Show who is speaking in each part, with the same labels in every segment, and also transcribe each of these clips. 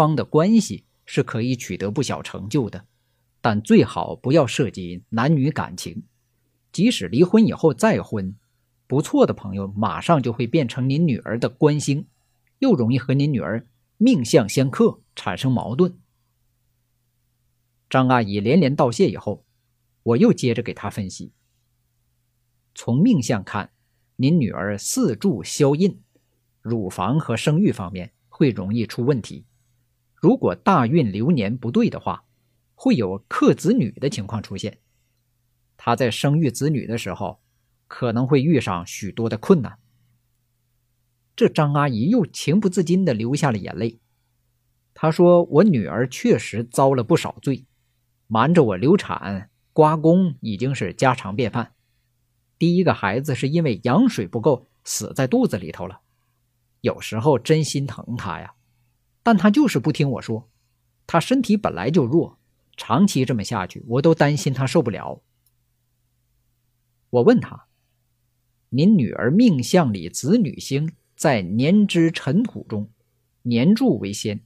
Speaker 1: 方的关系是可以取得不小成就的，但最好不要涉及男女感情。即使离婚以后再婚，不错的朋友马上就会变成您女儿的官星，又容易和您女儿命相相克，产生矛盾。张阿姨连连道谢以后，我又接着给她分析。从命相看，您女儿四柱消印，乳房和生育方面会容易出问题。如果大运流年不对的话，会有克子女的情况出现。她在生育子女的时候，可能会遇上许多的困难。这张阿姨又情不自禁地流下了眼泪。她说：“我女儿确实遭了不少罪，瞒着我流产、刮宫已经是家常便饭。第一个孩子是因为羊水不够死在肚子里头了，有时候真心疼她呀，但他就是不听我说。他身体本来就弱，长期这么下去，我都担心他受不了。”我问他：“您女儿命相里子女星在年支尘土中，年柱为先，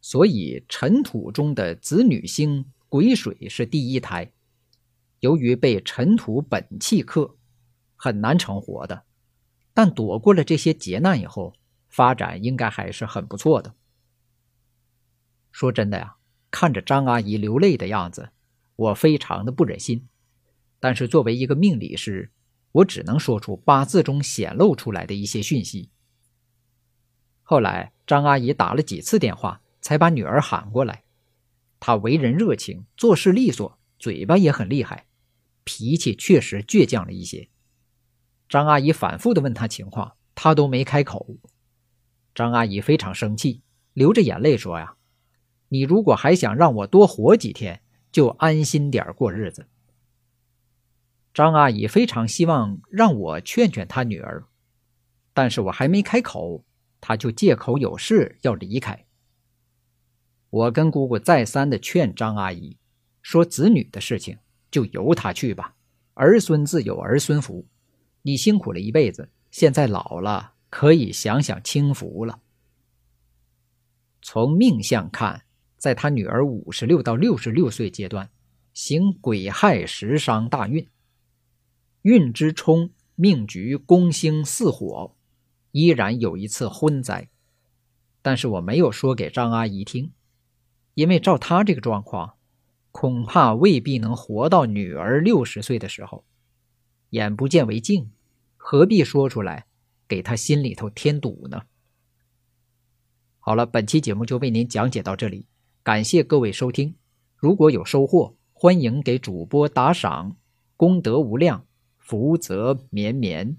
Speaker 1: 所以尘土中的子女星癸水是第一胎。由于被尘土本气克，很难成活的。但躲过了这些劫难以后，发展应该还是很不错的。”说真的呀，看着张阿姨流泪的样子，我非常的不忍心。但是作为一个命理师，我只能说出八字中显露出来的一些讯息。后来张阿姨打了几次电话，才把女儿喊过来。她为人热情，做事利索，嘴巴也很厉害，脾气确实倔强了一些。张阿姨反复的问她情况，她都没开口。张阿姨非常生气，流着眼泪说：“呀，你如果还想让我多活几天，就安心点过日子。”张阿姨非常希望让我劝劝她女儿，但是我还没开口，她就借口有事要离开。我跟姑姑再三的劝张阿姨，说子女的事情就由她去吧，儿孙自有儿孙福，你辛苦了一辈子，现在老了可以享享清福了。从命相看，在他女儿五十六到六十六岁阶段，行癸亥时伤大运。运之冲，命局宫星四火，依然有一次婚灾，但是我没有说给张阿姨听，因为照她这个状况，恐怕未必能活到女儿六十岁的时候。眼不见为净，何必说出来，给她心里头添堵呢？好了，本期节目就为您讲解到这里，感谢各位收听。如果有收获，欢迎给主播打赏，功德无量。福泽绵绵。